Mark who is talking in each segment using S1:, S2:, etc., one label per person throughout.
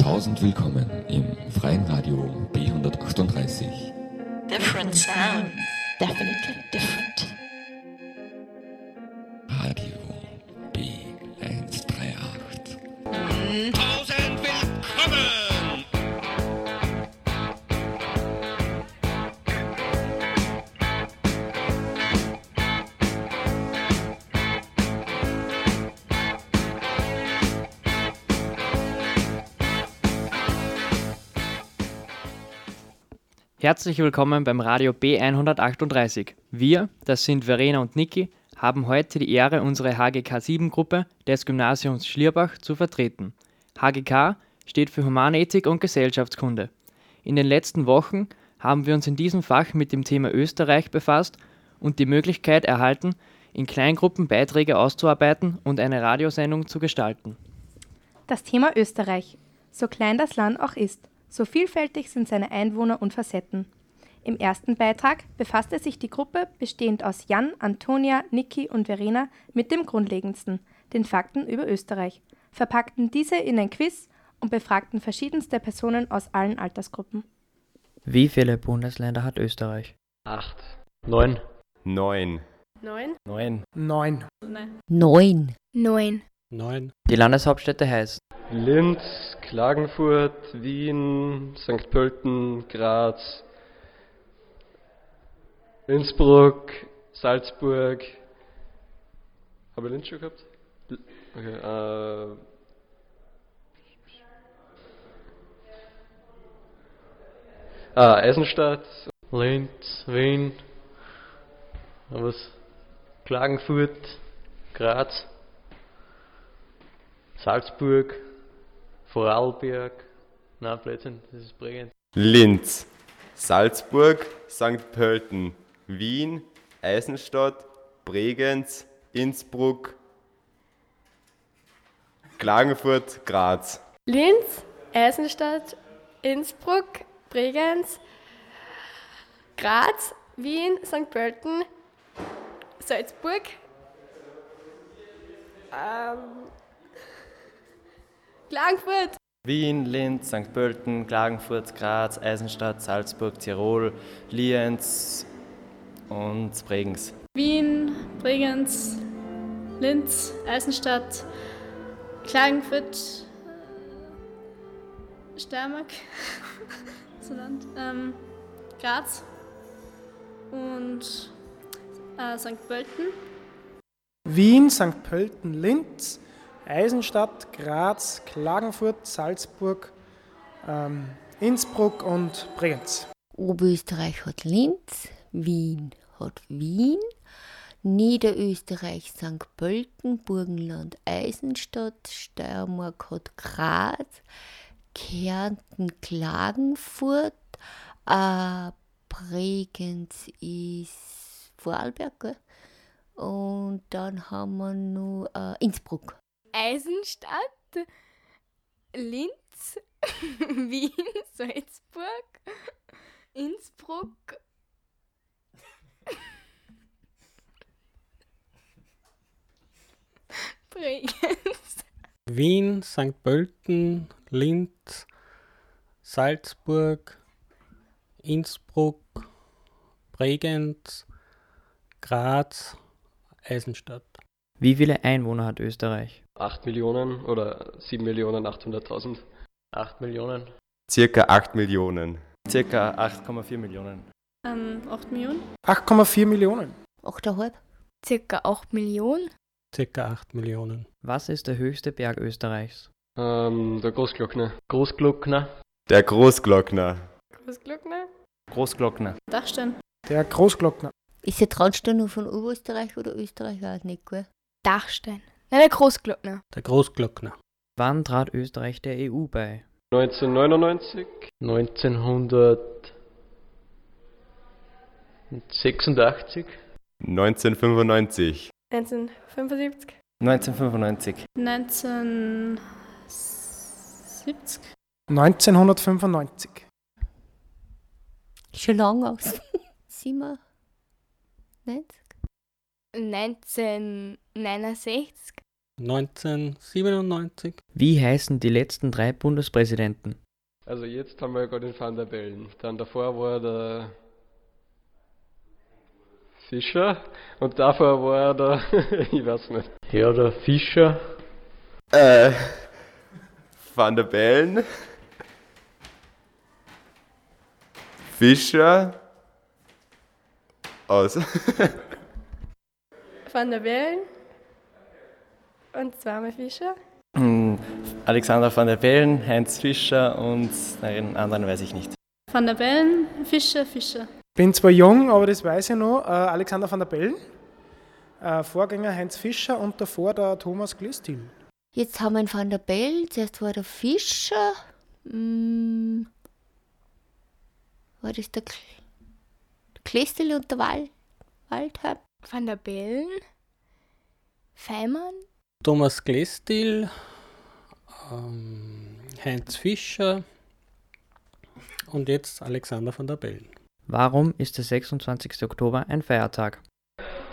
S1: Tausend willkommen im freien Radio B138.
S2: Different sound. Definitely different.
S3: Herzlich willkommen beim Radio B138. Wir, das sind Verena und Niki, haben heute die Ehre, unsere HGK 7 Gruppe des Gymnasiums Schlierbach zu vertreten. HGK steht für Humanethik und Gesellschaftskunde. In den letzten Wochen haben wir uns in diesem Fach mit dem Thema Österreich befasst und die Möglichkeit erhalten, in Kleingruppen Beiträge auszuarbeiten und eine Radiosendung zu gestalten.
S4: Das Thema Österreich. So klein das Land auch ist, so vielfältig sind seine Einwohner und Facetten. Im ersten Beitrag befasste sich die Gruppe, bestehend aus Jan, Antonia, Niki und Verena, mit dem Grundlegendsten, den Fakten über Österreich, verpackten diese in ein Quiz und befragten verschiedenste Personen aus allen Altersgruppen.
S3: Wie viele Bundesländer hat Österreich?
S5: Acht. Neun.
S6: Neun.
S2: Neun?
S5: Neun.
S7: Neun.
S8: Neun.
S2: Neun.
S5: Neun.
S3: Die Landeshauptstädte heißt
S5: Linz, Klagenfurt, Wien, St. Pölten, Graz, Innsbruck, Salzburg. Habe ich Linz schon gehabt? Okay, äh. Ah, Eisenstadt, Linz, Wien, was? Klagenfurt, Graz, Salzburg, Vorarlberg, na Blödsinn, das ist prägend.
S6: Linz. Salzburg, St. Pölten, Wien, Eisenstadt, Bregenz, Innsbruck, Klagenfurt, Graz.
S9: Linz, Eisenstadt, Innsbruck, Bregenz, Graz, Wien, St. Pölten, Salzburg, ähm, Klagenfurt,
S10: Wien, Linz, St. Pölten, Klagenfurt, Graz, Eisenstadt, Salzburg, Tirol, Lienz und Bregenz.
S9: Wien, Bregenz, Linz, Eisenstadt, Klagenfurt, Steiermark, so Land, ähm, Graz und äh, St. Pölten.
S7: Wien, St. Pölten, Linz, Eisenstadt, Graz, Klagenfurt, Salzburg, ähm, Innsbruck und Bregenz.
S8: Oberösterreich hat Linz, Wien hat Wien, Niederösterreich St. Pölten, Burgenland Eisenstadt, Steiermark hat Graz, Kärnten Klagenfurt, äh, Bregenz ist Vorarlberg, gell? und dann haben wir noch äh, Innsbruck.
S9: Eisenstadt, Linz, Wien, Salzburg, Innsbruck, Bregenz,
S11: Wien, St. Pölten, Linz, Salzburg, Innsbruck, Bregenz, Graz, Eisenstadt.
S3: Wie viele Einwohner hat Österreich?
S5: 8 Millionen oder 7 Millionen 800.000.
S10: 8 Millionen.
S6: Circa 8 Millionen.
S10: Circa 8,4 Millionen.
S9: ähm, 8 Millionen,
S7: 8,4 Millionen.
S8: 8,5.
S9: circa 8 Millionen,
S11: Circa 8 Millionen.
S3: Was ist der höchste Berg Österreichs?
S5: Ähm, der Großglockner.
S10: Großglockner.
S6: Der Großglockner.
S9: Großglockner,
S10: Großglockner.
S9: Dachstein,
S7: Der Großglockner.
S8: Ist der Traunstein nur von Oberösterreich oder Österreich auch nicht, gell?
S9: Dachstein, nein, der Großglockner,
S11: Der Großglockner.
S3: Wann trat Österreich der EU bei?
S5: 1999. 1986.
S6: 1995.
S9: 1975,
S10: 1995.
S9: 1970,
S7: 1995.
S8: Schon lange aus. 97?
S9: 1969,
S11: 1997.
S3: Wie heißen die letzten drei Bundespräsidenten?
S5: Also jetzt haben wir gerade den Van der Bellen. Dann davor war der Fischer und davor war der, ich weiß nicht.
S12: Ja, der Fischer.
S6: Äh, Van der Bellen. Fischer. Aus.
S9: Van der Bellen. Und zweimal Fischer.
S10: Mm, Alexander van der Bellen, Heinz Fischer und den anderen weiß ich nicht.
S9: Van der Bellen, Fischer, Fischer.
S7: Bin zwar jung, aber das weiß ich noch. Äh, Alexander van der Bellen, äh, Vorgänger Heinz Fischer und davor der Thomas Glüstil.
S8: Jetzt haben wir einen Van der Bellen, zuerst war der Fischer. Hm, war das der, Kl und der Wal Waldheim?
S9: Van der Bellen. Feimann.
S11: Thomas Glestil, ähm, Heinz Fischer und jetzt Alexander van der Bellen.
S3: Warum ist der 26. Oktober ein Feiertag?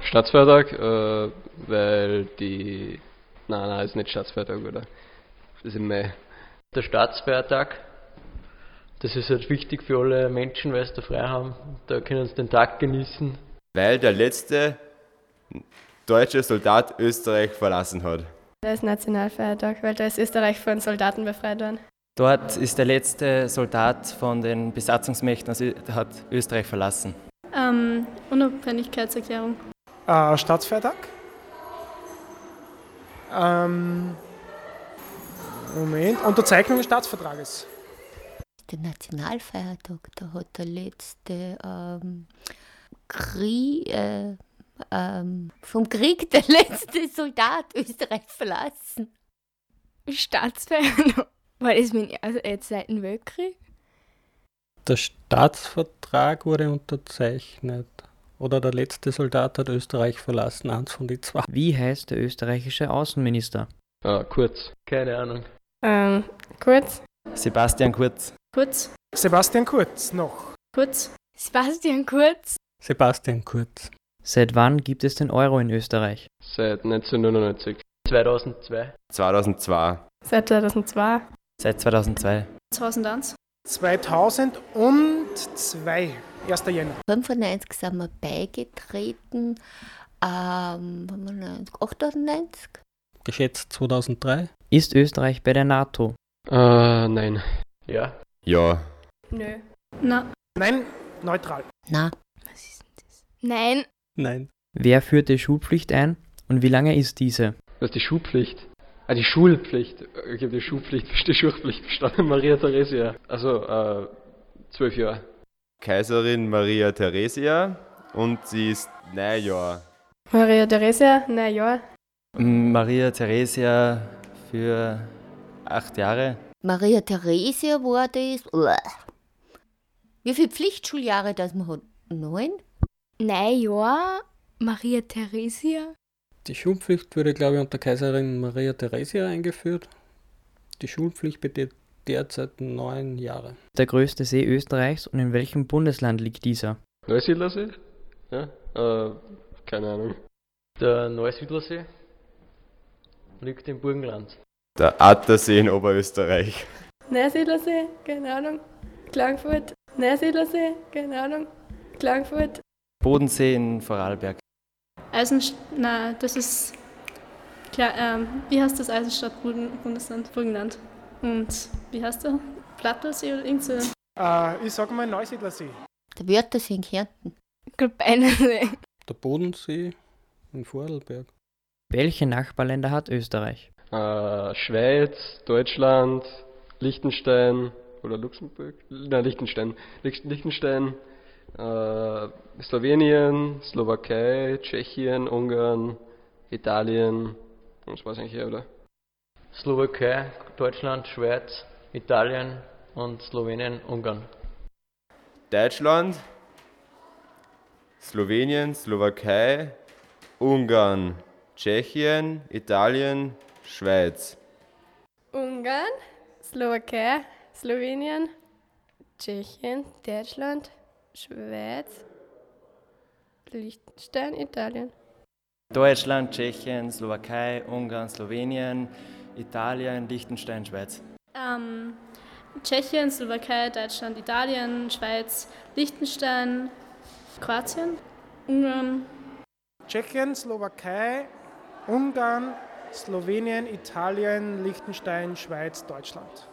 S5: Staatsfeiertag, äh, weil die. Nein, nein, ist nicht Staatsfeiertag, oder? Das ist im Mai.
S12: Der Staatsfeiertag. Das ist halt wichtig für alle Menschen, weil sie da frei haben. Da können sie den Tag genießen.
S6: Weil der letzte deutsche Soldat Österreich verlassen hat.
S9: Da ist Nationalfeiertag, weil da ist Österreich von Soldaten befreit worden.
S10: Dort ist der letzte Soldat von den Besatzungsmächten, also hat Österreich verlassen.
S9: Ähm, Unabhängigkeitserklärung.
S7: Äh, Staatsfeiertag. Ähm, Moment. Unterzeichnung des Staatsvertrages.
S8: Der Nationalfeiertag, da hat der letzte ähm, Krieg, äh, ähm, vom Krieg der letzte Soldat Österreich verlassen.
S9: Staatsfeiertag. War das mein, also jetzt seit dem Weltkrieg?
S11: Der Staatsvertrag wurde unterzeichnet. Oder der letzte Soldat hat Österreich verlassen, eins von die zwei.
S3: Wie heißt der österreichische Außenminister?
S5: Ah, Kurz.
S12: Keine Ahnung.
S9: Ähm, Kurz.
S10: Sebastian Kurz.
S9: Kurz.
S7: Sebastian Kurz noch.
S9: Kurz. Sebastian Kurz.
S11: Sebastian Kurz.
S3: Seit wann gibt es den Euro in Österreich?
S5: Seit 1999.
S12: 2002.
S6: 2002.
S9: Seit 2002.
S10: Seit 2002.
S9: 2001.
S7: 2002. 1. Jänner.
S8: 95 sind wir beigetreten. Ähm, 95, 98.
S11: Geschätzt 2003.
S3: Ist Österreich bei der NATO?
S5: Äh, nein.
S12: Ja.
S6: Ja.
S9: Nö. Na.
S7: Nein, neutral.
S8: Na.
S9: Was ist denn das? Nein.
S11: Nein.
S3: Wer führte Schulpflicht ein und wie lange ist diese?
S5: Was ist die Schulpflicht? Ah, die Schulpflicht. Ich habe die Schulpflicht, die Schulpflicht verstanden. Maria Theresia. Also, äh, zwölf Jahre.
S6: Kaiserin Maria Theresia und sie ist neun Jahre.
S9: Maria Theresia, na ja.
S10: Maria Theresia für acht Jahre.
S8: Maria Theresia war das. Wie viele Pflichtschuljahre das man hat? Neun?
S9: Nein, ja. Maria Theresia.
S11: Die Schulpflicht wurde, glaube ich, unter Kaiserin Maria Theresia eingeführt. Die Schulpflicht besteht derzeit neun Jahre.
S3: Der größte See Österreichs und in welchem Bundesland liegt dieser?
S5: Neusiedlersee? Ja? Äh, keine Ahnung.
S12: Der Neusiedlersee liegt im Burgenland.
S6: Der Attersee in Oberösterreich.
S9: Neusiedlersee, keine Ahnung. Klagenfurt. Neusiedlersee, keine Ahnung. Klagenfurt.
S10: Bodensee in Vorarlberg.
S9: Eisenst na, das ist klar, ähm, wie heißt das Eisenstadt Bundesland Burgenland? Und wie heißt der? Plattersee oder irgend so?
S7: Äh, ich sag mal Neusiedlersee.
S8: Der Wörthersee in Kärnten.
S9: Gulbeinersee.
S11: Der Bodensee in Vorarlberg.
S3: Welche Nachbarländer hat Österreich?
S5: Äh, Schweiz, Deutschland, Liechtenstein oder Luxemburg? Nein, Liechtenstein. Liechtenstein, äh, Slowenien, Slowakei, Tschechien, Ungarn, Italien. Und das war's eigentlich, oder?
S12: Slowakei, Deutschland, Schweiz, Italien und Slowenien, Ungarn.
S6: Deutschland, Slowenien, Slowakei, Ungarn, Tschechien, Italien, Schweiz.
S9: Ungarn, Slowakei, Slowenien, Tschechien, Deutschland, Schweiz, Liechtenstein, Italien.
S10: Deutschland, Tschechien, Slowakei, Ungarn, Slowenien, Italien, Liechtenstein, Schweiz.
S9: Ähm, Tschechien, Slowakei, Deutschland, Italien, Schweiz, Liechtenstein, Kroatien, Ungarn.
S7: Tschechien, Slowakei, Ungarn, Slowenien, Italien, Liechtenstein, Schweiz, Deutschland.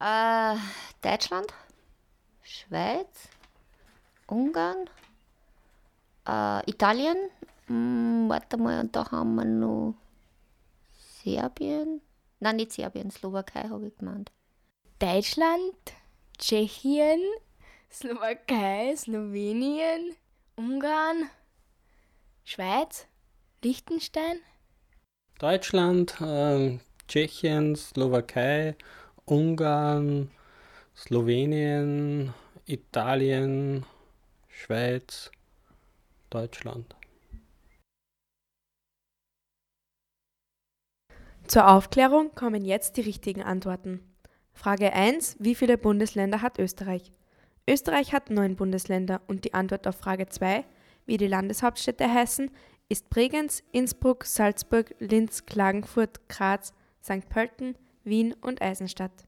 S8: Äh, Deutschland, Schweiz, Ungarn, äh, Italien. Hm, warte mal, und da haben wir noch Serbien. Nein, nicht Serbien, Slowakei habe ich gemeint.
S13: Deutschland, Tschechien, Slowakei, Slowenien, Ungarn, Schweiz, Liechtenstein.
S11: Deutschland, ähm, Tschechien, Slowakei, Ungarn, Slowenien, Italien, Schweiz, Deutschland.
S4: Zur Aufklärung kommen jetzt die richtigen Antworten. Frage 1. Wie viele Bundesländer hat Österreich? Österreich hat neun Bundesländer und die Antwort auf Frage 2, wie die Landeshauptstädte heißen, ist Bregenz, Innsbruck, Salzburg, Linz, Klagenfurt, Graz, St. Pölten, Wien und Eisenstadt.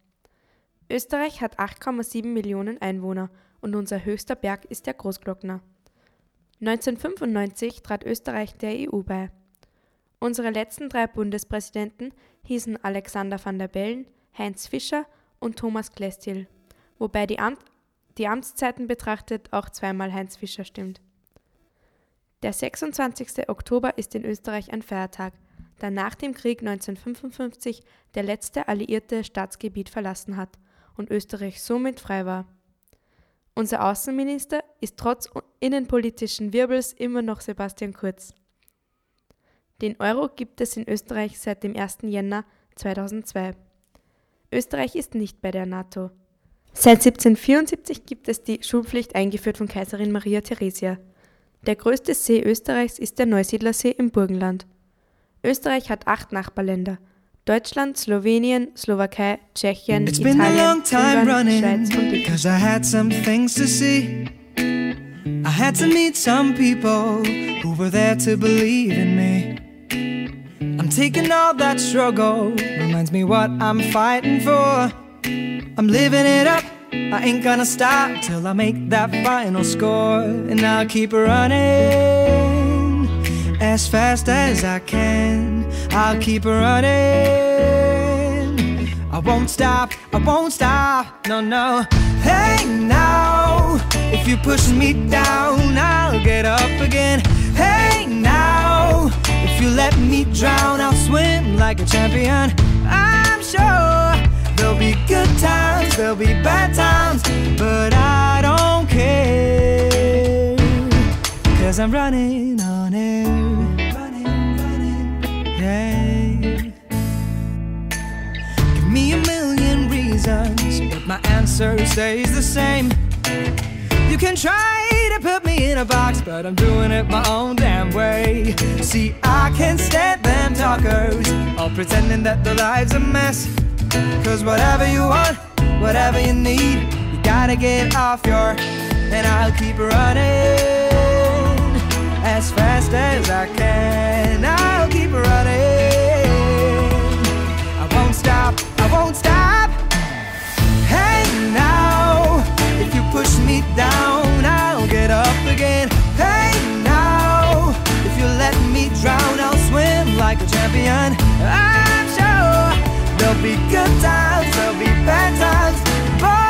S4: Österreich hat 8,7 Millionen Einwohner und unser höchster Berg ist der Großglockner. 1995 trat Österreich der EU bei. Unsere letzten drei Bundespräsidenten hießen Alexander van der Bellen, Heinz Fischer und Thomas Klestil, wobei die, Amt die Amtszeiten betrachtet auch zweimal Heinz Fischer stimmt. Der 26. Oktober ist in Österreich ein Feiertag, da nach dem Krieg 1955 der letzte alliierte Staatsgebiet verlassen hat und Österreich somit frei war. Unser Außenminister ist trotz innenpolitischen Wirbels immer noch Sebastian Kurz. Den Euro gibt es in Österreich seit dem 1. Jänner 2002. Österreich ist nicht bei der NATO. Seit 1774 gibt es die Schulpflicht eingeführt von Kaiserin Maria Theresia. Der größte See Österreichs ist der Neusiedlersee im Burgenland. Österreich hat acht Nachbarländer. Deutschland, Slowenien, Slowakei, Tschechien,
S14: It's been a long time
S4: Ungarn,
S14: running,
S4: Schweiz und
S14: cause I had some things to see. I had to meet some people who were there to believe in me. I'm taking all that struggle, reminds me what I'm fighting for. I'm living it up, I ain't gonna stop till I make that final score. And I'll keep running as fast as I can. I'll keep running. I won't stop, I won't stop, no, no. Hey now, if you push me down, I'll get up again. Hey now, if you let me drown, I'll swim like a champion. I'm sure there'll be good times, there'll be bad times, but I don't care. Cause I'm running answer stays the same. You can try to put me in a box, but I'm doing it my own damn way. See, I can't stand them talkers, all pretending that their life's a mess. Cause whatever you want, whatever you need, you gotta get off your. And I'll keep running as fast as I can. Push me down, I'll get up again. Hey now, if you let me drown, I'll swim like a champion. I'm sure there'll be good times, there'll be bad times, but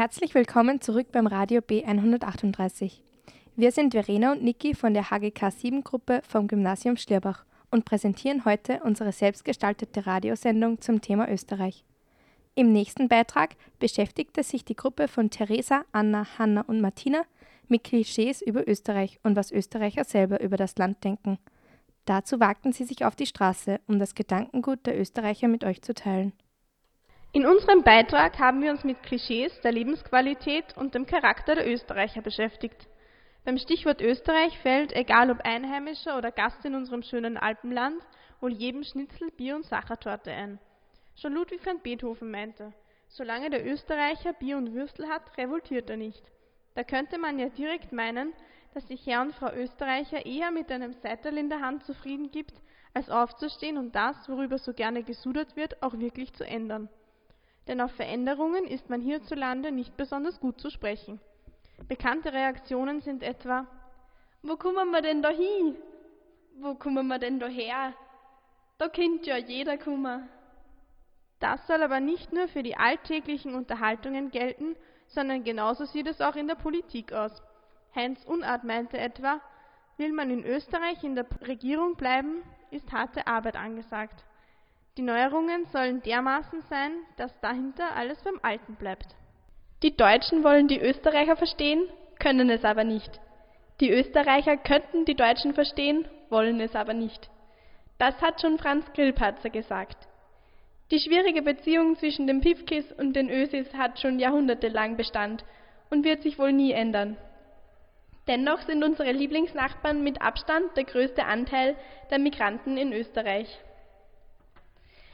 S15: Herzlich willkommen zurück beim Radio B138. Wir sind Verena und Niki von der HGK 7 Gruppe vom Gymnasium Schlierbach und präsentieren heute unsere selbstgestaltete Radiosendung zum Thema Österreich. Im nächsten Beitrag beschäftigte sich die Gruppe von Theresa, Anna, Hanna und Martina mit Klischees über Österreich und was Österreicher selber über das Land denken. Dazu wagten sie sich auf die Straße, um das Gedankengut der Österreicher mit euch zu teilen.
S16: In unserem Beitrag haben wir uns mit Klischees der Lebensqualität und dem Charakter der Österreicher beschäftigt. Beim Stichwort Österreich fällt, egal ob Einheimischer oder Gast in unserem schönen Alpenland, wohl jedem Schnitzel, Bier und Sachertorte ein. Schon Ludwig van Beethoven meinte, solange der Österreicher Bier und Würstel hat, revoltiert er nicht. Da könnte man ja direkt meinen, dass sich Herr und Frau Österreicher eher mit einem Seital in der Hand zufrieden gibt, als aufzustehen und das, worüber so gerne gesudert wird, auch wirklich zu ändern. Denn auf Veränderungen ist man hierzulande nicht besonders gut zu sprechen. Bekannte Reaktionen sind etwa Wo kommen wir denn da hin? Wo kommen wir denn da her? Da kennt ja jeder kommen. Das soll aber nicht nur für die alltäglichen Unterhaltungen gelten, sondern genauso sieht es auch in der Politik aus. Heinz Unart meinte etwa, will man in Österreich in der Regierung bleiben, ist harte Arbeit angesagt. Die Neuerungen sollen dermaßen sein, dass dahinter alles beim Alten bleibt. Die Deutschen wollen die Österreicher verstehen, können es aber nicht. Die Österreicher könnten die Deutschen verstehen, wollen es aber nicht. Das hat schon Franz Grillparzer gesagt. Die schwierige Beziehung zwischen den Pifkis und den Ösis hat schon jahrhundertelang Bestand und wird sich wohl nie ändern. Dennoch sind unsere Lieblingsnachbarn mit Abstand der größte Anteil der Migranten in Österreich.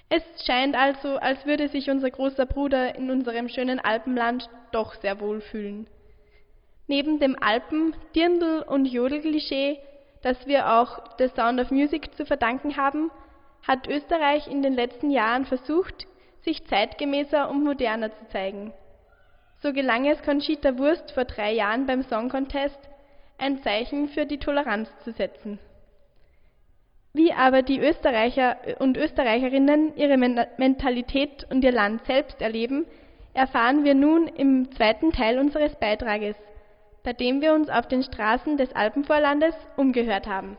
S16: Es scheint also, als würde sich unser großer Bruder in unserem schönen Alpenland doch sehr wohl fühlen. Neben dem Alpen-, Dirndl- und Jodelklischee, das wir auch The Sound of Music zu verdanken haben, hat Österreich in den letzten Jahren versucht, sich zeitgemäßer und moderner zu zeigen. So gelang es Conchita Wurst vor drei Jahren beim Song Contest, ein Zeichen für die Toleranz zu setzen. Wie aber die Österreicher und Österreicherinnen ihre Mentalität und ihr Land selbst erleben, erfahren wir nun im zweiten Teil unseres Beitrages, bei dem wir uns auf den Straßen des Alpenvorlandes umgehört haben.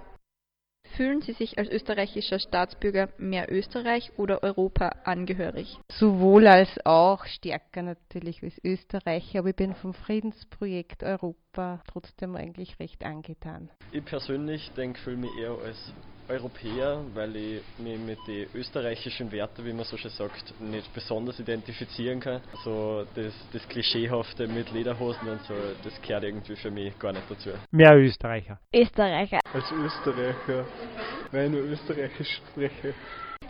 S17: Fühlen Sie sich als österreichischer Staatsbürger mehr Österreich oder Europa angehörig?
S18: Sowohl als auch, stärker natürlich als Österreicher, aber ich bin vom Friedensprojekt Europa trotzdem eigentlich recht angetan.
S12: Ich persönlich denke, fühle mich eher als Europäer, weil ich mich mit den österreichischen Werten, wie man so schön sagt, nicht besonders identifizieren kann. Also das, das Klischeehafte mit Lederhosen und so, das gehört irgendwie für mich gar nicht dazu.
S19: Mehr Österreicher.
S20: Österreicher.
S21: Als Österreicher, weil ich nur Österreichisch spreche.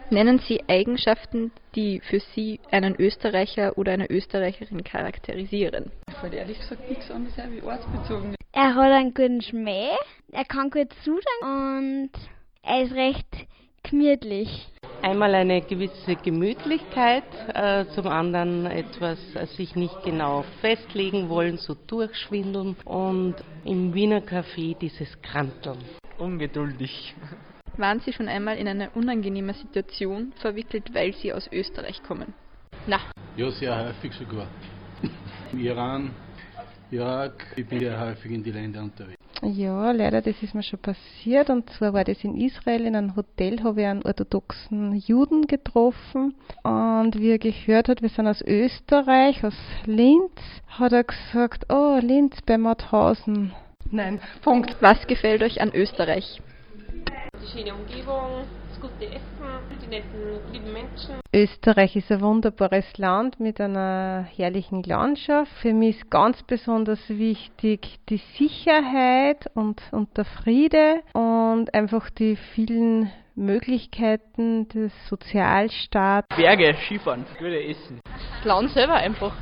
S17: Nennen Sie Eigenschaften, die für Sie einen Österreicher oder eine Österreicherin charakterisieren.
S22: Ich fällt ehrlich gesagt nichts anderes ein wie ortsbezogen.
S20: Er hat einen guten Schmäh, er kann gut zusagen und er ist recht gemütlich.
S23: Einmal eine gewisse Gemütlichkeit, äh, zum anderen etwas äh, sich nicht genau festlegen wollen, so durchschwindeln und im Wiener Café dieses Kranteln.
S19: Ungeduldig.
S17: Waren Sie schon einmal in eine unangenehme Situation verwickelt, weil Sie aus Österreich kommen?
S22: Na.
S24: Ja, sehr häufig sogar. Im Iran, Irak, ich bin sehr häufig in die Länder unterwegs.
S18: Ja, leider, das ist mir schon passiert. Und zwar war das in Israel, in einem Hotel, habe ich einen orthodoxen Juden getroffen. Und wie er gehört hat, wir sind aus Österreich, aus Linz, hat er gesagt, oh, Linz bei Mauthausen.
S17: Nein, Punkt. Was gefällt euch an Österreich?
S25: Die schöne Umgebung, das gute Essen, die netten, lieben Menschen.
S18: Österreich ist ein wunderbares Land mit einer herrlichen Landschaft. Für mich ist ganz besonders wichtig die Sicherheit und, und der Friede und einfach die vielen Möglichkeiten des Sozialstaats.
S19: Berge, Skifahren, gute Essen.
S17: Das Land selber einfach.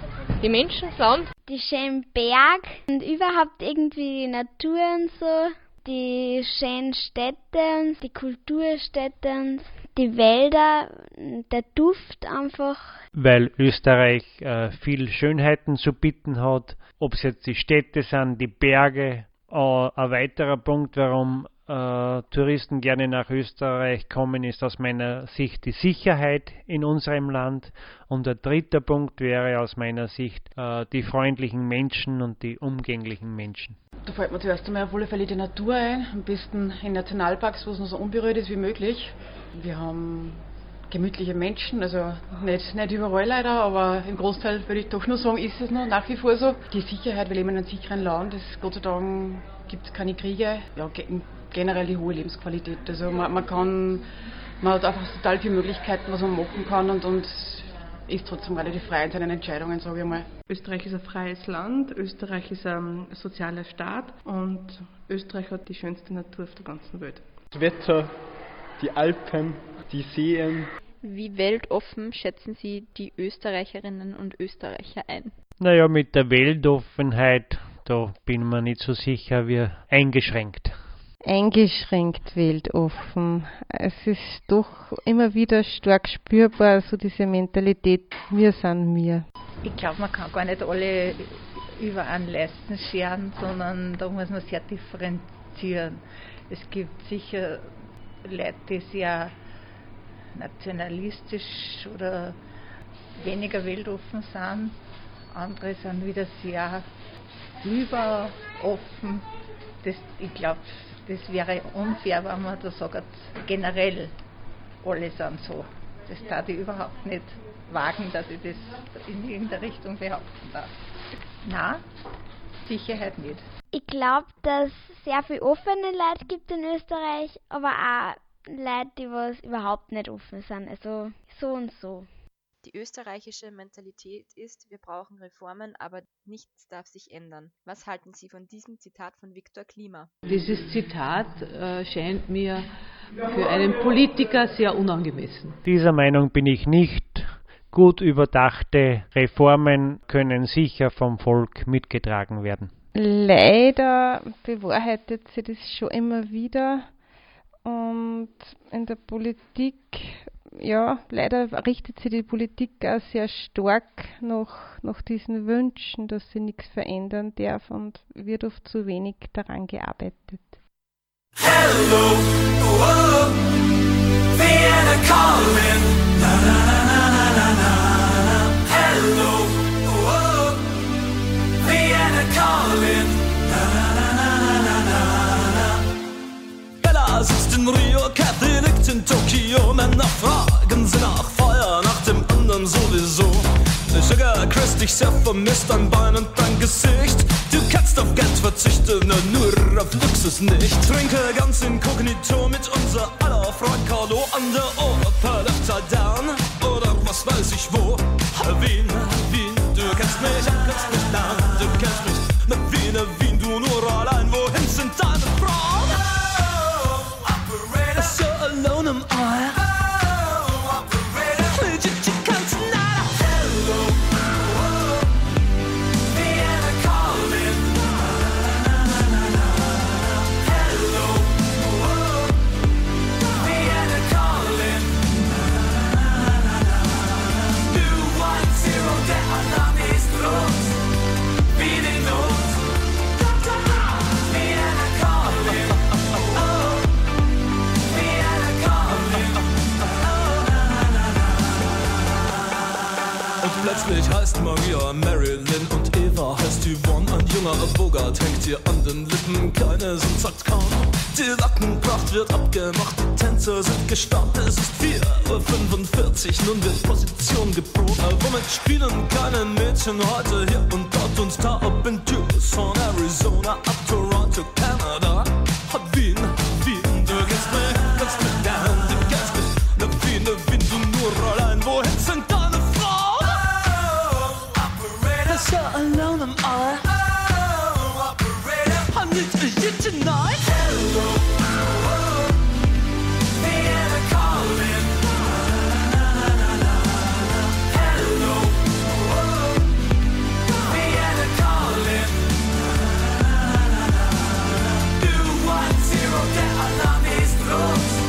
S17: Die Menschen, das Land.
S20: Die schönen Berg und überhaupt irgendwie die Natur und so. Die schönen Städte, die Kulturstädte die Wälder, der Duft einfach.
S19: Weil Österreich äh, viel Schönheiten zu bieten hat, ob es jetzt die Städte sind, die Berge. Äh, ein weiterer Punkt, warum äh, Touristen gerne nach Österreich kommen, ist aus meiner Sicht die Sicherheit in unserem Land. Und der dritte Punkt wäre aus meiner Sicht äh, die freundlichen Menschen und die umgänglichen Menschen.
S26: Da fällt mir zuerst einmal auf alle Fälle die Natur ein, am besten in Nationalparks, wo es noch so unberührt ist wie möglich. Wir haben gemütliche Menschen, also nicht, nicht überall leider, aber im Großteil würde ich doch nur sagen, ist es noch nach wie vor so. Die Sicherheit, wir leben in einem sicheren Land, es Gott sei Dank gibt es keine Kriege. Ja, generell die hohe Lebensqualität. Also man, man kann, man hat einfach total viele Möglichkeiten, was man machen kann und, und ist trotzdem relativ frei in seinen Entscheidungen, sage ich mal.
S27: Österreich ist ein freies Land, Österreich ist ein sozialer Staat und Österreich hat die schönste Natur auf der ganzen Welt.
S28: Das Wetter, die Alpen, die Seen.
S17: Wie weltoffen schätzen Sie die Österreicherinnen und Österreicher ein?
S19: Naja, mit der Weltoffenheit, da bin ich mir nicht so sicher, wie eingeschränkt
S29: eingeschränkt weltoffen. Es ist doch immer wieder stark spürbar, so diese Mentalität, wir sind wir.
S23: Ich glaube, man kann gar nicht alle über einen Leisten scheren, sondern da muss man sehr differenzieren. Es gibt sicher Leute, die sehr nationalistisch oder weniger weltoffen sind. Andere sind wieder sehr überoffen. Das, ich glaube, das wäre unfair, wenn man da sagt, generell alle sind so. Das darf ich überhaupt nicht wagen, dass ich das in irgendeine Richtung behaupten darf. Nein, Sicherheit nicht.
S20: Ich glaube, dass es sehr viele offene Leute gibt in Österreich, aber auch Leute, die was überhaupt nicht offen sind. Also so und so.
S17: Die österreichische Mentalität ist, wir brauchen Reformen, aber nichts darf sich ändern. Was halten Sie von diesem Zitat von Viktor Klima?
S30: Dieses Zitat äh, scheint mir für einen Politiker sehr unangemessen.
S19: Dieser Meinung bin ich nicht. Gut überdachte Reformen können sicher vom Volk mitgetragen werden.
S29: Leider bewahrheitet sich das schon immer wieder. Und in der Politik ja, leider richtet sich die Politik auch sehr stark nach, nach diesen Wünschen, dass sie nichts verändern darf und wird oft zu wenig daran gearbeitet. Hello, oh, Vienna calling, na na na na na na. Hello, oh, Vienna calling, sitzt in Rio, Kathy liegt in Tokio, Männer fragen sie nach Feuer, nach dem anderen sowieso. Sugar Chris, dich sehr vermisst, dein Bein und dein Gesicht. Du kannst auf Geld verzichten, nur auf Luxus nicht. Trinke ganz inkognito mit unser aller Freund Carlo an der Oper Upside Down. Oder was weiß ich wo. Wien, Wien, du kennst mich, kennst mich, nein, du kennst mich. Wien, Wien, du nur allein, wohin sind deine Oh.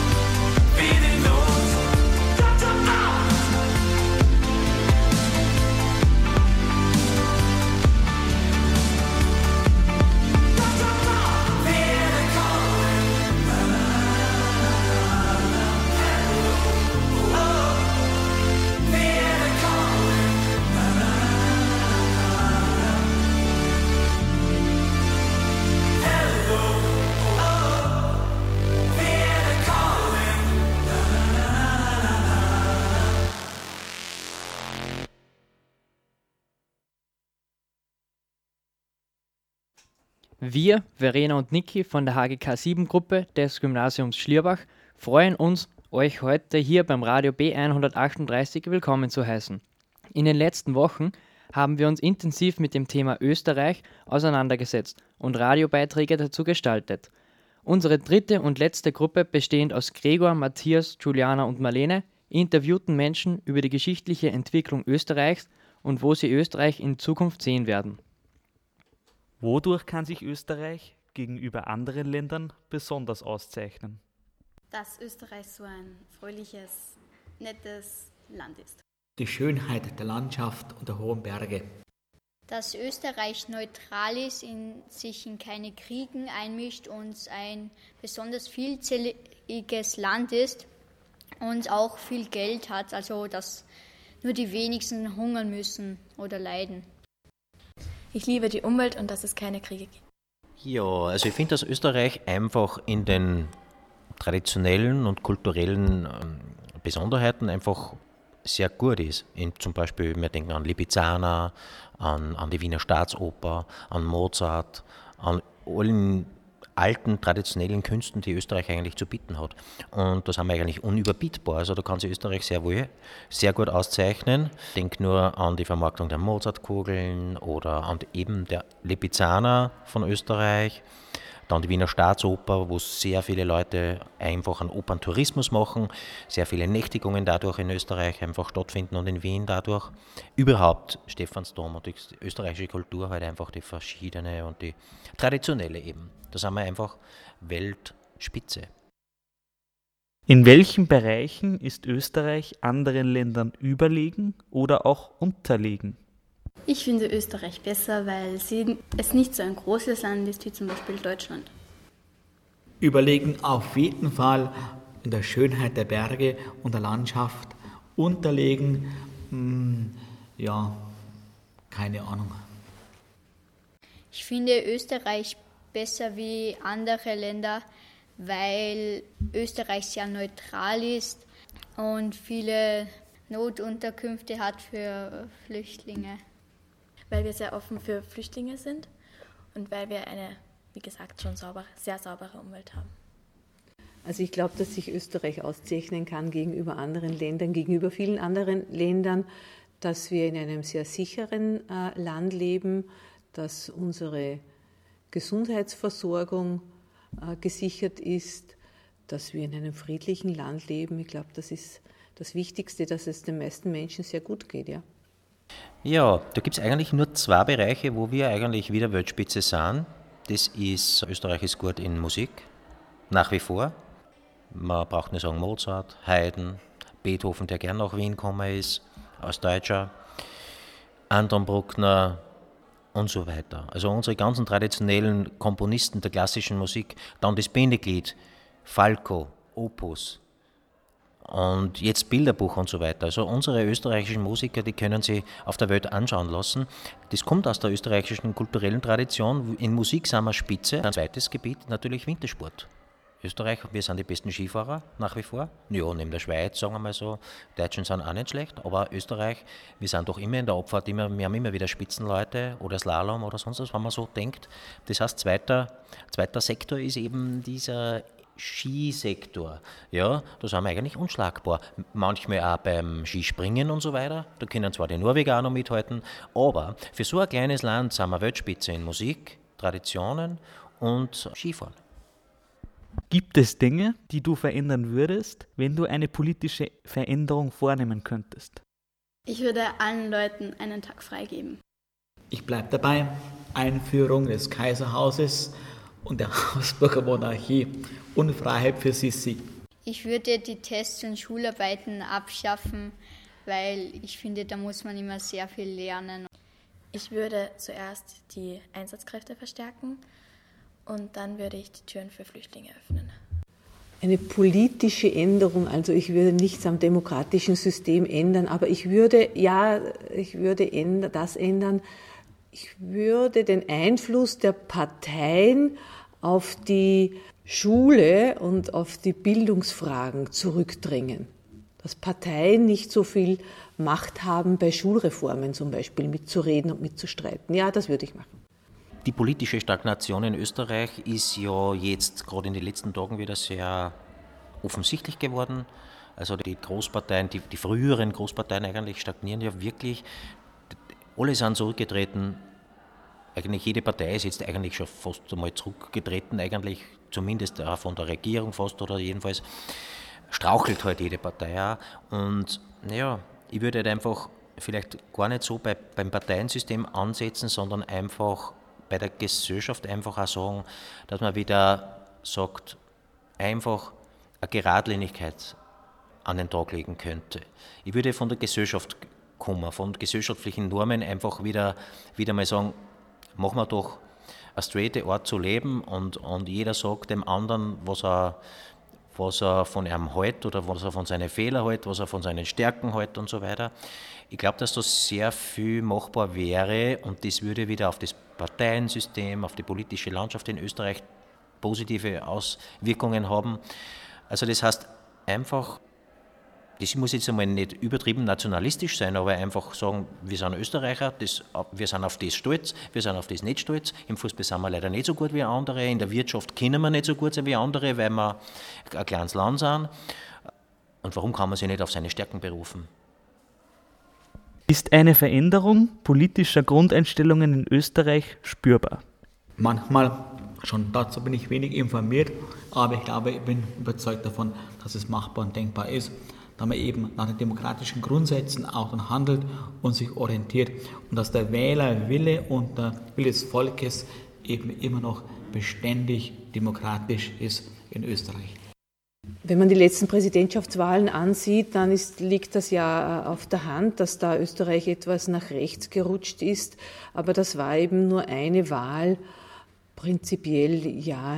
S3: Wir, Verena und Niki von der HGK 7 Gruppe des Gymnasiums Schlierbach, freuen uns, euch heute hier beim Radio B138 willkommen zu heißen. In den letzten Wochen haben wir uns intensiv mit dem Thema Österreich auseinandergesetzt und Radiobeiträge dazu gestaltet. Unsere dritte und letzte Gruppe, bestehend aus Gregor, Matthias, Juliana und Marlene, interviewten Menschen über die geschichtliche Entwicklung Österreichs und wo sie Österreich in Zukunft sehen werden.
S31: Wodurch kann sich Österreich gegenüber anderen Ländern besonders auszeichnen?
S32: Dass Österreich so ein fröhliches, nettes Land ist.
S33: Die Schönheit der Landschaft und der hohen Berge.
S34: Dass Österreich neutral ist, in sich in keine Kriegen einmischt und ein besonders vielzähliges Land ist und auch viel Geld hat, also dass nur die wenigsten hungern müssen oder leiden.
S35: Ich liebe die Umwelt und dass es keine Kriege gibt.
S36: Ja, also ich finde, dass Österreich einfach in den traditionellen und kulturellen ähm, Besonderheiten einfach sehr gut ist. In, zum Beispiel, wir denken an Lipizzaner, an, an die Wiener Staatsoper, an Mozart, an allen alten traditionellen Künsten, die Österreich eigentlich zu bieten hat. Und das haben wir eigentlich unüberbietbar. Also da kann sich Österreich sehr wohl sehr gut auszeichnen. Denk nur an die Vermarktung der Mozartkugeln oder an eben der Lipizzaner von Österreich. Dann die Wiener Staatsoper, wo sehr viele Leute einfach einen Operntourismus machen, sehr viele Nächtigungen dadurch in Österreich einfach stattfinden und in Wien dadurch. Überhaupt Stephansdom und die österreichische Kultur halt einfach die verschiedene und die traditionelle eben. Da sind wir einfach Weltspitze.
S31: In welchen Bereichen ist Österreich anderen Ländern überlegen oder auch unterlegen?
S35: Ich finde Österreich besser, weil sie, es nicht so ein großes Land ist wie zum Beispiel Deutschland.
S33: Überlegen auf jeden Fall in der Schönheit der Berge und der Landschaft. Unterlegen, mh, hm, ja, keine Ahnung.
S34: Ich finde Österreich besser wie andere Länder, weil Österreich sehr neutral ist und viele Notunterkünfte hat für Flüchtlinge
S35: weil wir sehr offen für Flüchtlinge sind und weil wir eine, wie gesagt, schon sauber, sehr saubere Umwelt haben.
S30: Also ich glaube, dass sich Österreich auszeichnen kann gegenüber anderen Ländern, gegenüber vielen anderen Ländern, dass wir in einem sehr sicheren äh, Land leben, dass unsere Gesundheitsversorgung äh, gesichert ist, dass wir in einem friedlichen Land leben. Ich glaube, das ist das Wichtigste, dass es den meisten Menschen sehr gut geht. Ja.
S36: Ja, da gibt es eigentlich nur zwei Bereiche, wo wir eigentlich wieder Weltspitze sind. Das ist, Österreich ist gut in Musik, nach wie vor. Man braucht nicht sagen Mozart, Haydn, Beethoven, der gern nach Wien gekommen ist, als Deutscher, Anton Bruckner und so weiter. Also unsere ganzen traditionellen Komponisten der klassischen Musik, dann das Bindeglied, Falco, Opus, und jetzt Bilderbuch und so weiter. Also unsere österreichischen Musiker, die können sie auf der Welt anschauen lassen. Das kommt aus der österreichischen kulturellen Tradition. In Musik sind wir Spitze. Ein zweites Gebiet natürlich Wintersport. Österreich, wir sind die besten Skifahrer nach wie vor. Ja, neben der Schweiz, sagen wir mal so. Die Deutschen sind auch nicht schlecht, aber Österreich, wir sind doch immer in der Abfahrt, immer, wir haben immer wieder Spitzenleute oder Slalom oder sonst was, wenn man so denkt. Das heißt, zweiter, zweiter Sektor ist eben dieser Skisektor, ja, da sind wir eigentlich unschlagbar. Manchmal auch beim Skispringen und so weiter. Da können zwar die Norweger auch noch mithalten, aber für so ein kleines Land sind wir Weltspitze in Musik, Traditionen und Skifahren.
S31: Gibt es Dinge, die du verändern würdest, wenn du eine politische Veränderung vornehmen könntest?
S35: Ich würde allen Leuten einen Tag freigeben.
S33: Ich bleibe dabei. Einführung des Kaiserhauses und der Habsburger Monarchie und Freiheit für Sissi.
S34: Ich würde die Tests und Schularbeiten abschaffen, weil ich finde, da muss man immer sehr viel lernen.
S35: Ich würde zuerst die Einsatzkräfte verstärken und dann würde ich die Türen für Flüchtlinge öffnen.
S30: Eine politische Änderung, also ich würde nichts am demokratischen System ändern, aber ich würde, ja, ich würde das ändern, ich würde den Einfluss der Parteien auf die Schule und auf die Bildungsfragen zurückdrängen. Dass Parteien nicht so viel Macht haben, bei Schulreformen zum Beispiel mitzureden und mitzustreiten. Ja, das würde ich machen.
S36: Die politische Stagnation in Österreich ist ja jetzt gerade in den letzten Tagen wieder sehr offensichtlich geworden. Also die Großparteien, die, die früheren Großparteien eigentlich stagnieren ja wirklich. Alle sind zurückgetreten. Eigentlich jede Partei ist jetzt eigentlich schon fast einmal zurückgetreten, eigentlich zumindest von der Regierung fast oder jedenfalls strauchelt halt jede Partei auch. Und ja, ich würde halt einfach vielleicht gar nicht so bei, beim Parteiensystem ansetzen, sondern einfach bei der Gesellschaft einfach auch sagen, dass man wieder sagt, einfach eine Geradlinigkeit an den Tag legen könnte. Ich würde von der Gesellschaft kommen, von gesellschaftlichen Normen einfach wieder, wieder mal sagen, machen wir doch eine straighte Art zu leben und, und jeder sagt dem anderen, was er, was er von ihm hält oder was er von seinen Fehlern hält, was er von seinen Stärken hält und so weiter. Ich glaube, dass da sehr viel machbar wäre und das würde wieder auf das Parteiensystem, auf die politische Landschaft in Österreich positive Auswirkungen haben. Also das heißt einfach, das muss jetzt einmal nicht übertrieben nationalistisch sein, aber einfach sagen, wir sind Österreicher, das, wir sind auf das stolz, wir sind auf das nicht stolz. Im Fußball sind wir leider nicht so gut wie andere, in der Wirtschaft können wir nicht so gut sein wie andere, weil wir ein kleines Land sind. Und warum kann man sich nicht auf seine Stärken berufen?
S31: Ist eine Veränderung politischer Grundeinstellungen in Österreich spürbar?
S33: Manchmal, schon dazu bin ich wenig informiert, aber ich glaube, ich bin überzeugt davon, dass es machbar und denkbar ist, da man eben nach den demokratischen Grundsätzen auch dann handelt und sich orientiert und dass der Wählerwille und der Wille des Volkes eben immer noch beständig demokratisch ist in Österreich.
S30: Wenn man die letzten Präsidentschaftswahlen ansieht, dann ist, liegt das ja auf der Hand, dass da Österreich etwas nach rechts gerutscht ist. Aber das war eben nur eine Wahl. Prinzipiell ja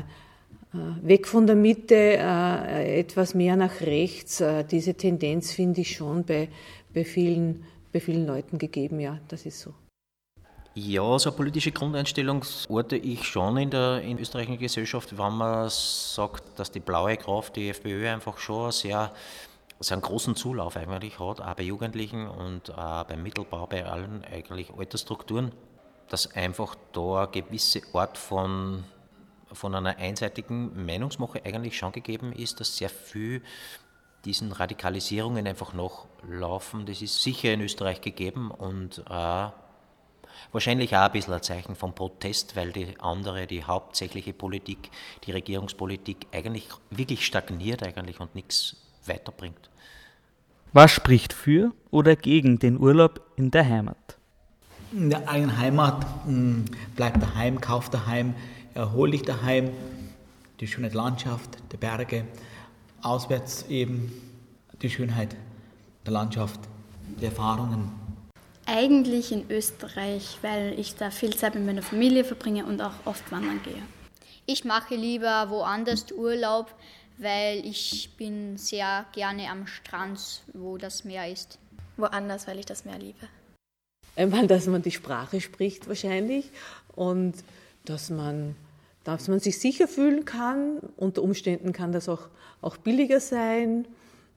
S30: äh, weg von der Mitte, äh, etwas mehr nach rechts. Äh, diese Tendenz finde ich schon bei, bei, vielen, bei vielen Leuten gegeben. Ja, das ist so.
S36: Ja, so eine politische Grundeinstellung orte ich schon in der in österreichischen Gesellschaft, wenn man sagt, dass die blaue Kraft, die FPÖ, einfach schon sehr, sehr einen großen Zulauf eigentlich hat, auch bei Jugendlichen und auch beim Mittelbau, bei allen eigentlich Altersstrukturen, dass einfach da eine gewisse Art von, von einer einseitigen Meinungsmache eigentlich schon gegeben ist, dass sehr viel diesen Radikalisierungen einfach noch laufen. Das ist sicher in Österreich gegeben und äh, Wahrscheinlich auch ein bisschen ein Zeichen von Protest, weil die andere, die hauptsächliche Politik, die Regierungspolitik eigentlich wirklich stagniert eigentlich und nichts weiterbringt.
S31: Was spricht für oder gegen den Urlaub in der Heimat?
S33: In der eigenen Heimat hm, bleib daheim, kauf daheim, erhol dich daheim, die schöne Landschaft der Berge, auswärts eben die Schönheit der Landschaft, die Erfahrungen
S37: eigentlich in Österreich, weil ich da viel Zeit mit meiner Familie verbringe und auch oft wandern gehe.
S34: Ich mache lieber woanders Urlaub, weil ich bin sehr gerne am Strand, wo das Meer ist.
S35: Woanders, weil ich das Meer liebe.
S30: Einmal, dass man die Sprache spricht wahrscheinlich und dass man, dass man sich sicher fühlen kann. Unter Umständen kann das auch, auch billiger sein.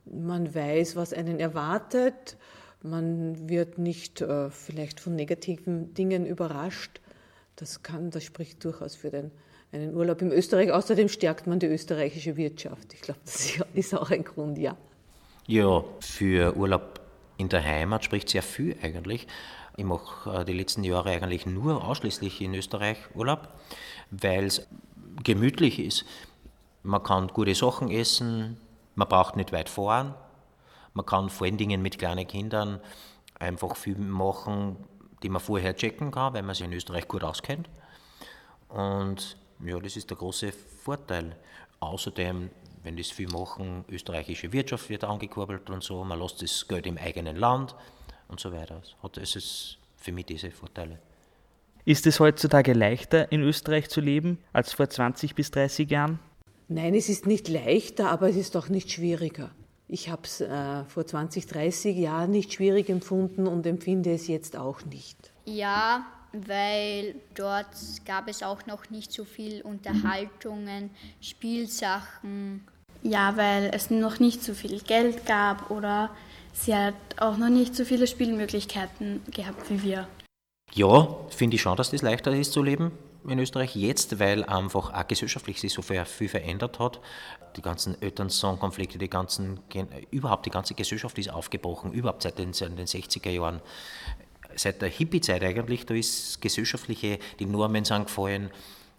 S30: Man weiß, was einen erwartet. Man wird nicht äh, vielleicht von negativen Dingen überrascht. Das kann, das spricht durchaus für den, einen Urlaub in Österreich. Außerdem stärkt man die österreichische Wirtschaft. Ich glaube, das ist auch ein Grund, ja.
S36: Ja, für Urlaub in der Heimat spricht sehr viel eigentlich. Ich mache äh, die letzten Jahre eigentlich nur ausschließlich in Österreich Urlaub, weil es gemütlich ist. Man kann gute Sachen essen, man braucht nicht weit fahren, man kann vor allen Dingen mit kleinen Kindern einfach viel machen, die man vorher checken kann, weil man sich in Österreich gut auskennt. Und ja, das ist der große Vorteil. Außerdem, wenn das viel machen, österreichische Wirtschaft wird angekurbelt und so, man lässt das Geld im eigenen Land und so weiter. Hat es für mich diese Vorteile.
S31: Ist es heutzutage leichter, in Österreich zu leben, als vor 20 bis 30 Jahren?
S30: Nein, es ist nicht leichter, aber es ist auch nicht schwieriger. Ich habe es äh, vor 20, 30 Jahren nicht schwierig empfunden und empfinde es jetzt auch nicht.
S34: Ja, weil dort gab es auch noch nicht so viel Unterhaltungen, Spielsachen.
S37: Ja, weil es noch nicht so viel Geld gab oder sie hat auch noch nicht so viele Spielmöglichkeiten gehabt wie wir.
S36: Ja, finde ich schon, dass das leichter ist zu leben. In Österreich jetzt, weil einfach auch gesellschaftlich sich so viel verändert hat. Die ganzen Eltern-Sohn-Konflikte, die ganzen, überhaupt die ganze Gesellschaft ist aufgebrochen, überhaupt seit den, seit den 60er Jahren. Seit der Hippie-Zeit eigentlich, da ist gesellschaftliche, die Normen sind gefallen,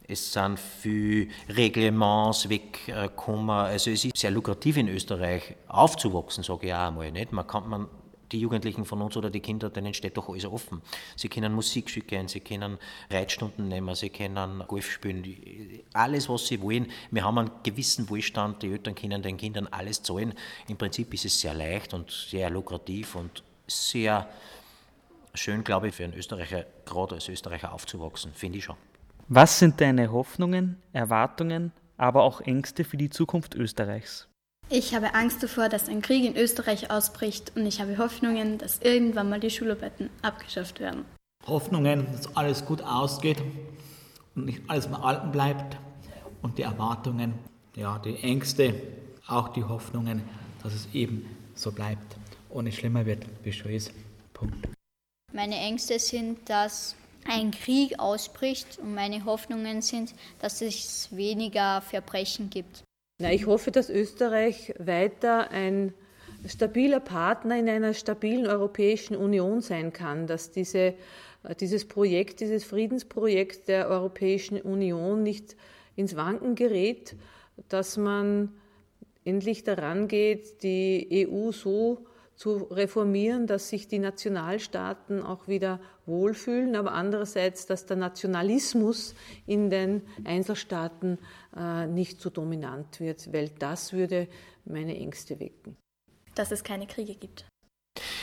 S36: es sind viele Reglements weggekommen. Also es ist sehr lukrativ in Österreich aufzuwachsen, sage ich auch einmal. Nicht? Man kann, man, die Jugendlichen von uns oder die Kinder, denen steht doch alles offen. Sie können Musik schicken, sie können Reitstunden nehmen, sie können Golf spielen, alles, was sie wollen. Wir haben einen gewissen Wohlstand, die Eltern können den Kindern alles zahlen. Im Prinzip ist es sehr leicht und sehr lukrativ und sehr schön, glaube ich, für einen Österreicher, gerade als Österreicher aufzuwachsen, finde ich schon.
S31: Was sind deine Hoffnungen, Erwartungen, aber auch Ängste für die Zukunft Österreichs?
S37: Ich habe Angst davor, dass ein Krieg in Österreich ausbricht und ich habe Hoffnungen, dass irgendwann mal die Schularbeiten abgeschafft werden.
S33: Hoffnungen, dass alles gut ausgeht und nicht alles beim Alten bleibt und die Erwartungen, ja, die Ängste, auch die Hoffnungen, dass es eben so bleibt und nicht schlimmer wird, wie schon ist. Punkt.
S34: Meine Ängste sind, dass ein Krieg ausbricht und meine Hoffnungen sind, dass es weniger Verbrechen gibt.
S30: Na, ich hoffe, dass Österreich weiter ein stabiler Partner in einer stabilen Europäischen Union sein kann, dass diese, dieses Projekt, dieses Friedensprojekt der Europäischen Union nicht ins Wanken gerät, dass man endlich daran geht, die EU so zu reformieren, dass sich die Nationalstaaten auch wieder wohlfühlen, aber andererseits, dass der Nationalismus in den Einzelstaaten äh, nicht so dominant wird, weil das würde meine Ängste wecken.
S35: Dass es keine Kriege gibt.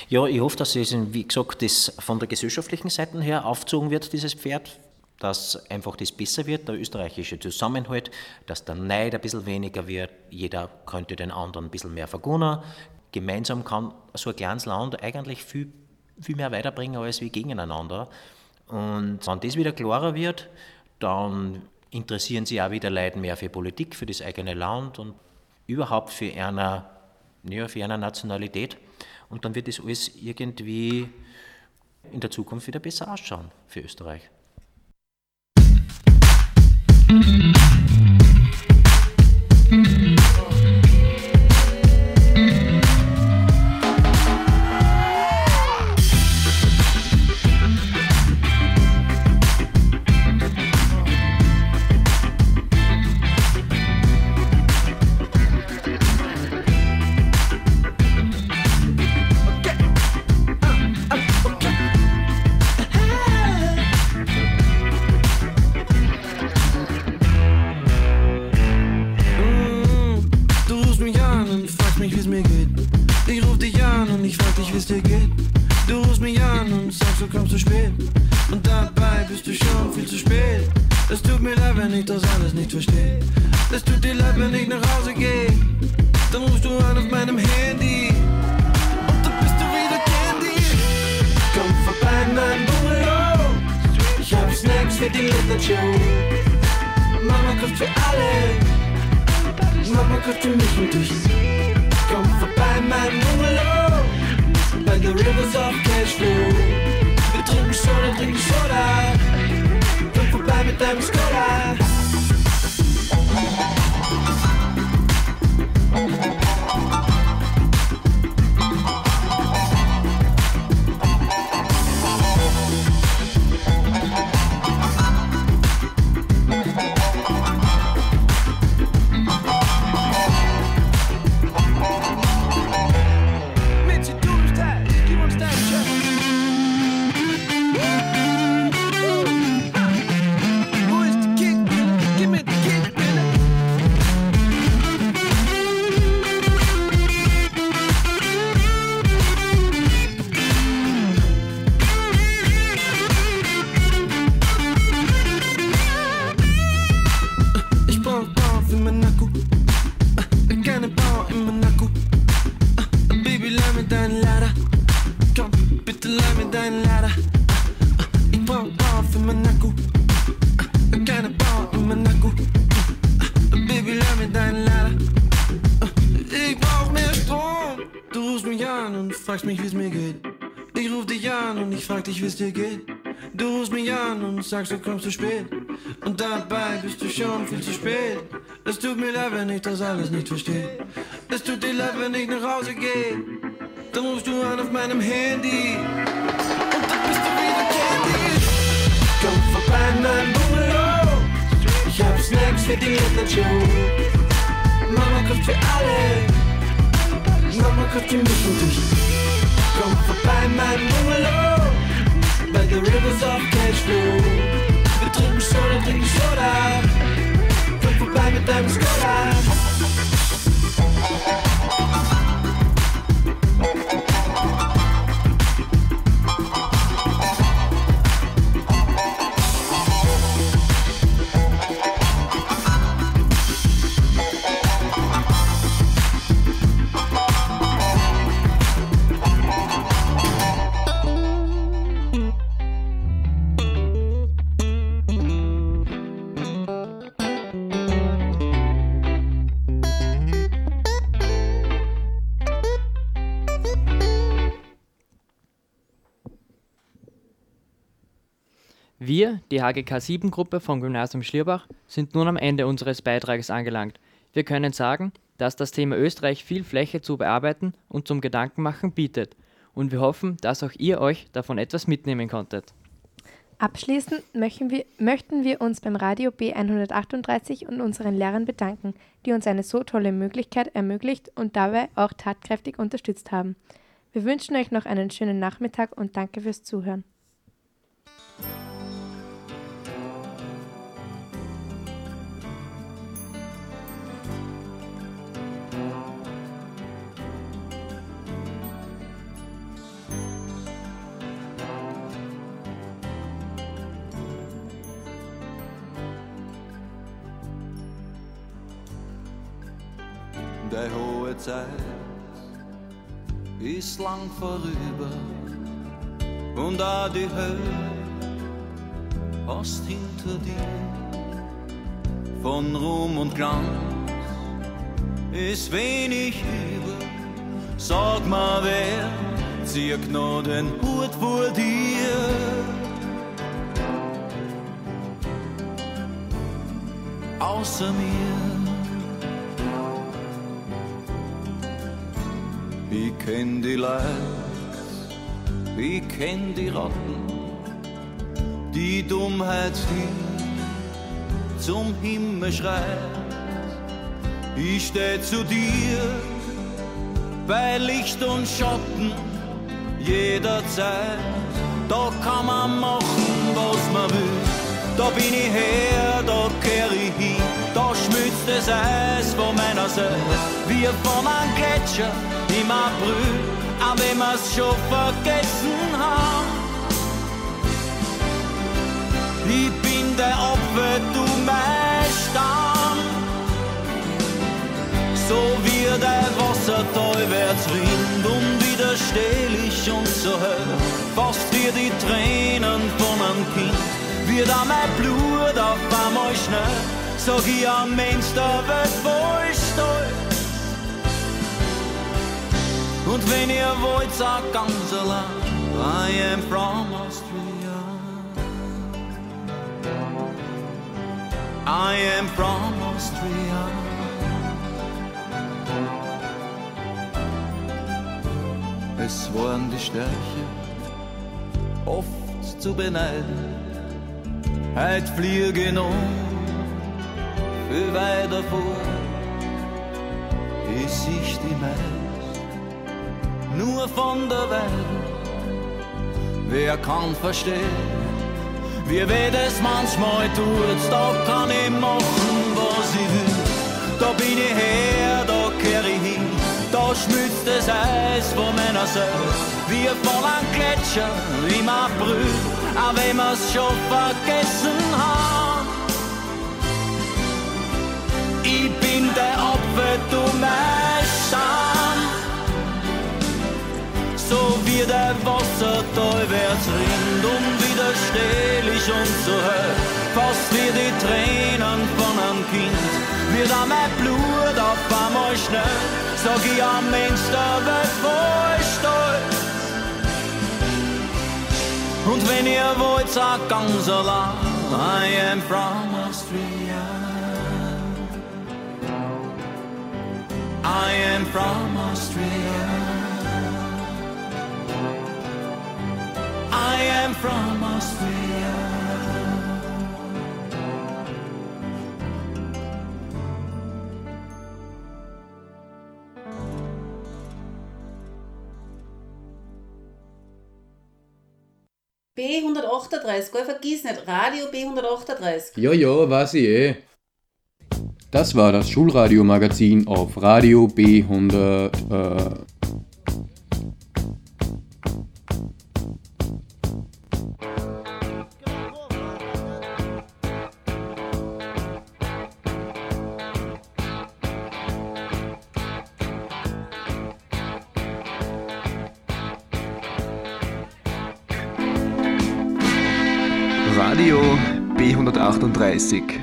S36: Ja, ich hoffe, dass es, wie gesagt, das von der gesellschaftlichen Seite her aufgezogen wird, dieses Pferd, dass einfach das besser wird, der österreichische Zusammenhalt, dass der Neid ein bisschen weniger wird, jeder könnte den anderen ein bisschen mehr vergunnen, gemeinsam kann so ein kleines Land eigentlich viel, viel mehr weiterbringen als wir gegeneinander. Und wenn das wieder klarer wird, dann interessieren sich auch wieder Leute mehr für Politik, für das eigene Land und überhaupt für eine, ja, für eine Nationalität. Und dann wird das alles irgendwie in der Zukunft wieder besser ausschauen für Österreich.
S38: Sagst, du kommst zu spät. und dabei bist du schon viel zu spät. Es tut mir leid, wenn ich das alles nicht verstehe. Es tut dir leid, wenn ich nach Hause gehe. Dann rufst du an auf meinem Handy und dann bist du wieder Candy. Komm vorbei, mein Bungalow. Ich hab Snacks für die Show. Mama kocht für alle. Mama kocht für mich und dich. Komm vorbei, mein Bungalow. By the rivers of Cashflow. Wir trinken Soda, trinken Soda. Komm vorbei mit deinem Skoda.
S39: Wir, die HGK 7 Gruppe vom Gymnasium Schlierbach, sind nun am Ende unseres Beitrages angelangt. Wir können sagen, dass das Thema Österreich viel Fläche zu bearbeiten und zum Gedankenmachen bietet. Und wir hoffen, dass auch ihr euch davon etwas mitnehmen konntet.
S15: Abschließend möchten wir, möchten wir uns beim Radio B138 und unseren Lehrern bedanken, die uns eine so tolle Möglichkeit ermöglicht und dabei auch tatkräftig unterstützt haben. Wir wünschen euch noch einen schönen Nachmittag und danke fürs Zuhören.
S38: Die hohe Zeit ist lang vorüber und auch die Hölle hast hinter dir. Von Ruhm und Glanz ist wenig über. Sag mal, wer zieht noch den Hut vor dir? Außer mir. Kenn die Leid, ich kenn die Ratten, die Dummheit, die zum Himmel schreit. Ich steh zu dir bei Licht und Schatten jederzeit. Da kann man machen, was man will. Da bin ich her, da kehr ich hin. Da schmilzt das Eis von meiner Seite, wie von einem Gletscher im April, auch wenn wir's schon vergessen haben. Ich bin der Opfer, du mein Stamm. So wie der Wasserteufels rinnt, unwiderstehlich und so hell, fast wie die Tränen von einem Kind, wird auch mein Blut auf einmal schnell, sag ich am Mensch der Welt voll stolz. Und wenn ihr wollt, sagt ganz allein, I am from Austria. I am from Austria. Es waren die Stärke, oft zu beneiden. Heut fliege noch viel weiter vor, ich sich die meist nur von der Welt. Wer kann verstehen, wie weh das manchmal tut, da kann ich machen, was ich will. Da bin ich her, da kehr ich hin, da schmilzt das Eis von meiner Seele, wie von einem Gletscher im April, auch wenn wir's schon vergessen haben. Ich bin der Opfer, du mein Scham. So wie der Wasserteufels rinnt, unwiderstehlich und so hell, fast wie die Tränen von einem Kind, wird auch mein Blut auf einmal schnell, sag ich am Mensch der Welt voll stolz. Und wenn ihr wollt, sagt ganz allein,
S29: I am from Austria. I am from Austria. I am from Austria.
S40: B138, gell, vergiss nicht, Radio B138.
S41: Ja, ja, weiß ich eh. Das war das Schulradio-Magazin auf Radio B100. Äh
S42: B138.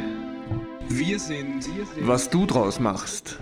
S42: Wir sind, was du draus machst.